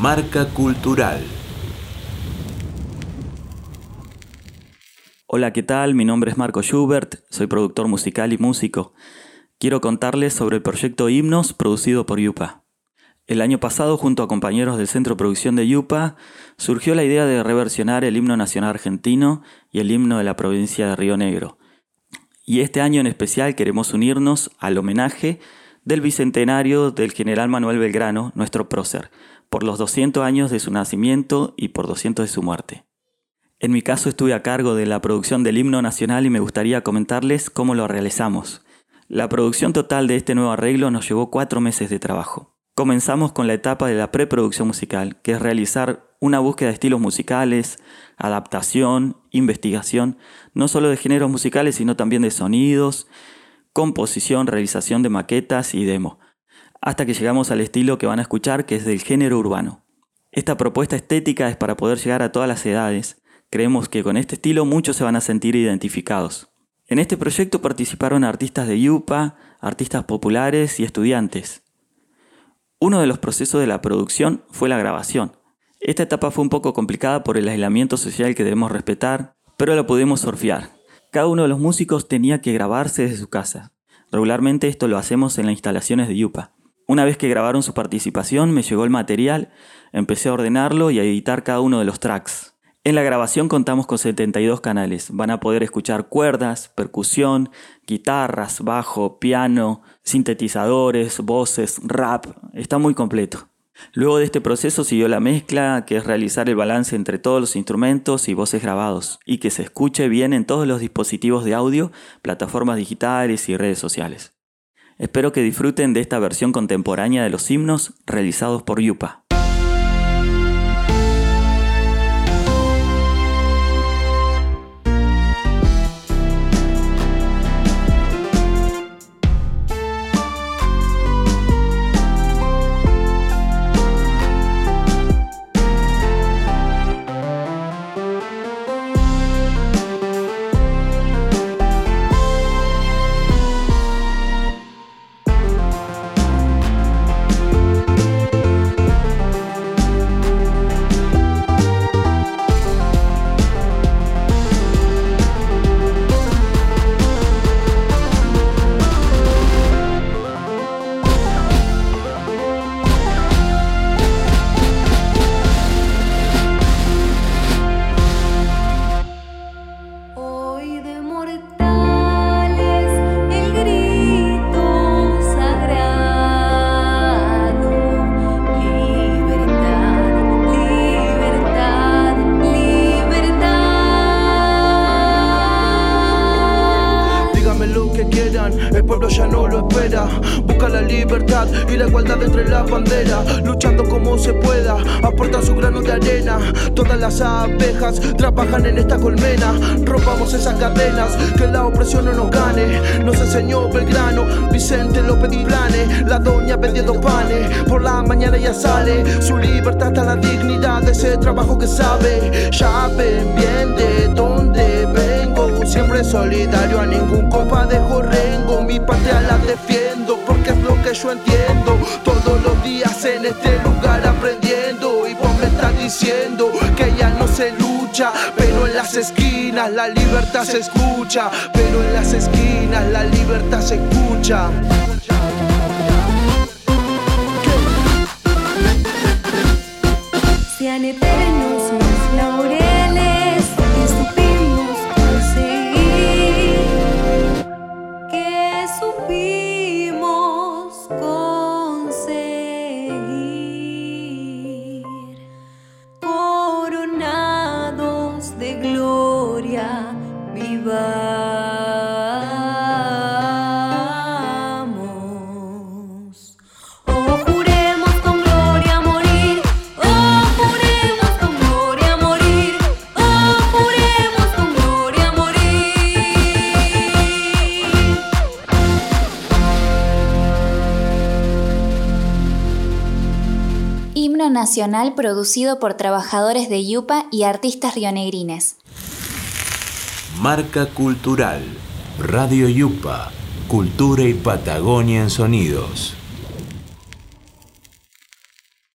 Marca Cultural. Hola, ¿qué tal? Mi nombre es Marco Schubert, soy productor musical y músico. Quiero contarles sobre el proyecto Himnos producido por Yupa. El año pasado, junto a compañeros del Centro de Producción de Yupa, surgió la idea de reversionar el himno nacional argentino y el himno de la provincia de Río Negro. Y este año en especial queremos unirnos al homenaje del bicentenario del general Manuel Belgrano, nuestro prócer, por los 200 años de su nacimiento y por 200 de su muerte. En mi caso estuve a cargo de la producción del himno nacional y me gustaría comentarles cómo lo realizamos. La producción total de este nuevo arreglo nos llevó cuatro meses de trabajo. Comenzamos con la etapa de la preproducción musical, que es realizar una búsqueda de estilos musicales, adaptación, investigación, no solo de géneros musicales, sino también de sonidos, composición, realización de maquetas y demo hasta que llegamos al estilo que van a escuchar que es del género urbano. Esta propuesta estética es para poder llegar a todas las edades. Creemos que con este estilo muchos se van a sentir identificados. En este proyecto participaron artistas de Yupa, artistas populares y estudiantes. Uno de los procesos de la producción fue la grabación. Esta etapa fue un poco complicada por el aislamiento social que debemos respetar, pero la pudimos surfear. Cada uno de los músicos tenía que grabarse desde su casa. Regularmente esto lo hacemos en las instalaciones de Yupa. Una vez que grabaron su participación, me llegó el material, empecé a ordenarlo y a editar cada uno de los tracks. En la grabación contamos con 72 canales. Van a poder escuchar cuerdas, percusión, guitarras, bajo, piano, sintetizadores, voces, rap. Está muy completo. Luego de este proceso siguió la mezcla, que es realizar el balance entre todos los instrumentos y voces grabados, y que se escuche bien en todos los dispositivos de audio, plataformas digitales y redes sociales. Espero que disfruten de esta versión contemporánea de los himnos realizados por Yupa. El pueblo ya no lo espera. Busca la libertad y la igualdad entre las banderas, luchando como se pueda, aportan su grano de arena. Todas las abejas trabajan en esta colmena, rompamos esas cadenas, que la opresión no nos gane. Nos enseñó Belgrano, Vicente López y Plane, la doña vendiendo panes, por la mañana ya sale, su libertad está la dignidad de ese trabajo que sabe. Ya ven bien de dónde vengo, siempre solidario, a ningún diciendo que ya no se lucha, pero en las esquinas la libertad se escucha, pero en las esquinas la libertad se escucha. Himno nacional producido por trabajadores de Yupa y artistas rionegrines. Marca Cultural. Radio Yupa. Cultura y Patagonia en sonidos.